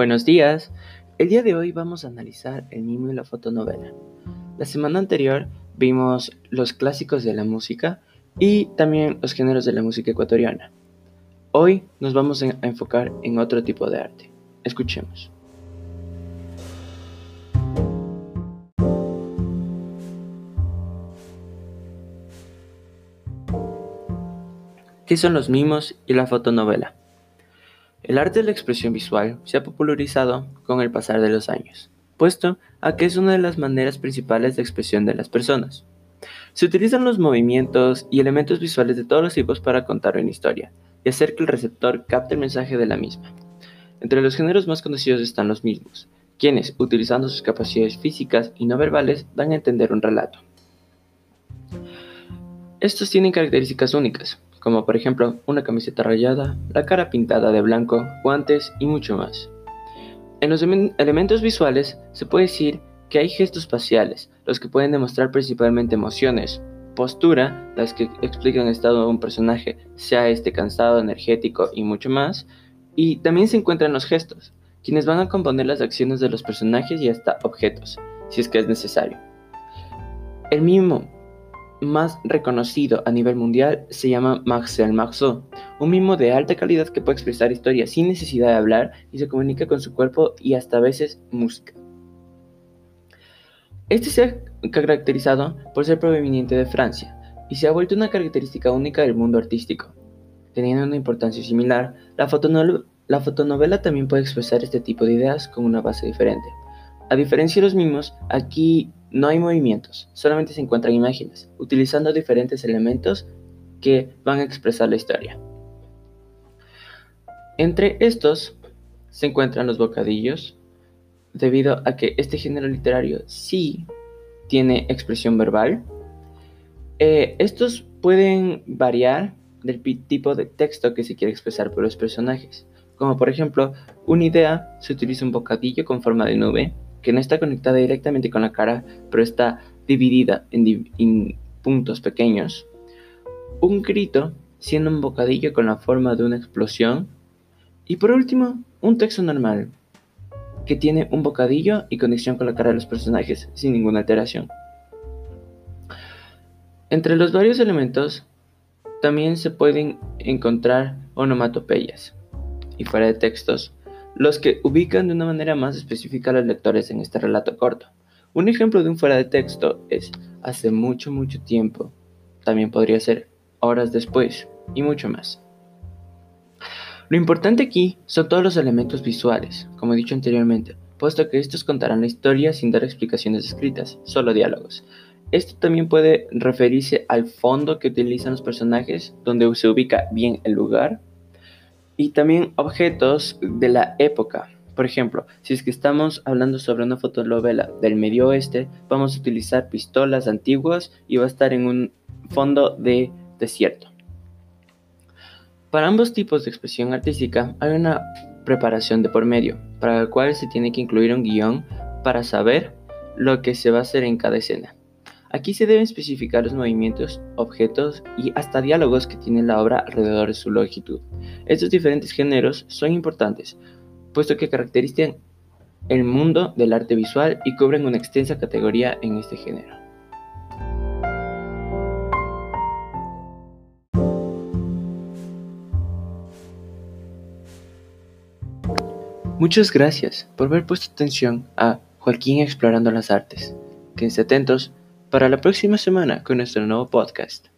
Buenos días. El día de hoy vamos a analizar el mimo y la fotonovela. La semana anterior vimos los clásicos de la música y también los géneros de la música ecuatoriana. Hoy nos vamos a enfocar en otro tipo de arte. Escuchemos. ¿Qué son los mimos y la fotonovela? El arte de la expresión visual se ha popularizado con el pasar de los años, puesto a que es una de las maneras principales de expresión de las personas. Se utilizan los movimientos y elementos visuales de todos los tipos para contar una historia y hacer que el receptor capte el mensaje de la misma. Entre los géneros más conocidos están los mismos, quienes, utilizando sus capacidades físicas y no verbales, dan a entender un relato. Estos tienen características únicas, como por ejemplo una camiseta rayada, la cara pintada de blanco, guantes y mucho más. En los elementos visuales se puede decir que hay gestos faciales, los que pueden demostrar principalmente emociones, postura, las que explican el estado de un personaje, sea este cansado, energético y mucho más, y también se encuentran los gestos, quienes van a componer las acciones de los personajes y hasta objetos, si es que es necesario. El mimo más reconocido a nivel mundial se llama Marcel Marceau, un mimo de alta calidad que puede expresar historias sin necesidad de hablar y se comunica con su cuerpo y hasta a veces música. Este se ha caracterizado por ser proveniente de Francia y se ha vuelto una característica única del mundo artístico. Teniendo una importancia similar, la, la fotonovela también puede expresar este tipo de ideas con una base diferente. A diferencia de los mimos, aquí no hay movimientos, solamente se encuentran imágenes, utilizando diferentes elementos que van a expresar la historia. Entre estos se encuentran los bocadillos, debido a que este género literario sí tiene expresión verbal. Eh, estos pueden variar del tipo de texto que se quiere expresar por los personajes. Como por ejemplo, una idea se utiliza un bocadillo con forma de nube, que no está conectada directamente con la cara, pero está dividida en, puntos pequeños. Un grito siendo un bocadillo con la forma de una explosión. Y por último, un texto normal, que tiene un bocadillo y conexión con la cara de los personajes, sin ninguna alteración. Entre los varios elementos, también se pueden encontrar onomatopeyas y fuera de textos, los que ubican de una manera más específica a los lectores en este relato corto. Un ejemplo de un fuera de texto es hace mucho, mucho tiempo. También podría ser horas después y mucho más. Lo importante aquí son todos los elementos visuales, como he dicho anteriormente, puesto que estos contarán la historia sin dar explicaciones escritas, solo diálogos. Esto también puede referirse al fondo que utilizan los personajes, donde se ubica bien el lugar, y también objetos de la época. Por ejemplo, si es que estamos hablando sobre una fotonovela del medio oeste, vamos a utilizar pistolas antiguas y va a estar en un fondo de desierto. Para ambos tipos de expresión artística hay una preparación de por medio, para la cual se tiene que incluir un guion para saber lo que se va a hacer en cada escena. Aquí se deben especificar los movimientos, objetos y hasta diálogos que tiene la obra alrededor de su longitud. Estos diferentes géneros son importantes, puesto que caracterizan el mundo del arte visual y cubren una extensa categoría en este género. Muchas gracias por haber puesto atención a Joaquín Explorando las Artes. Quédense atentos para la próxima semana con nuestro nuevo podcast.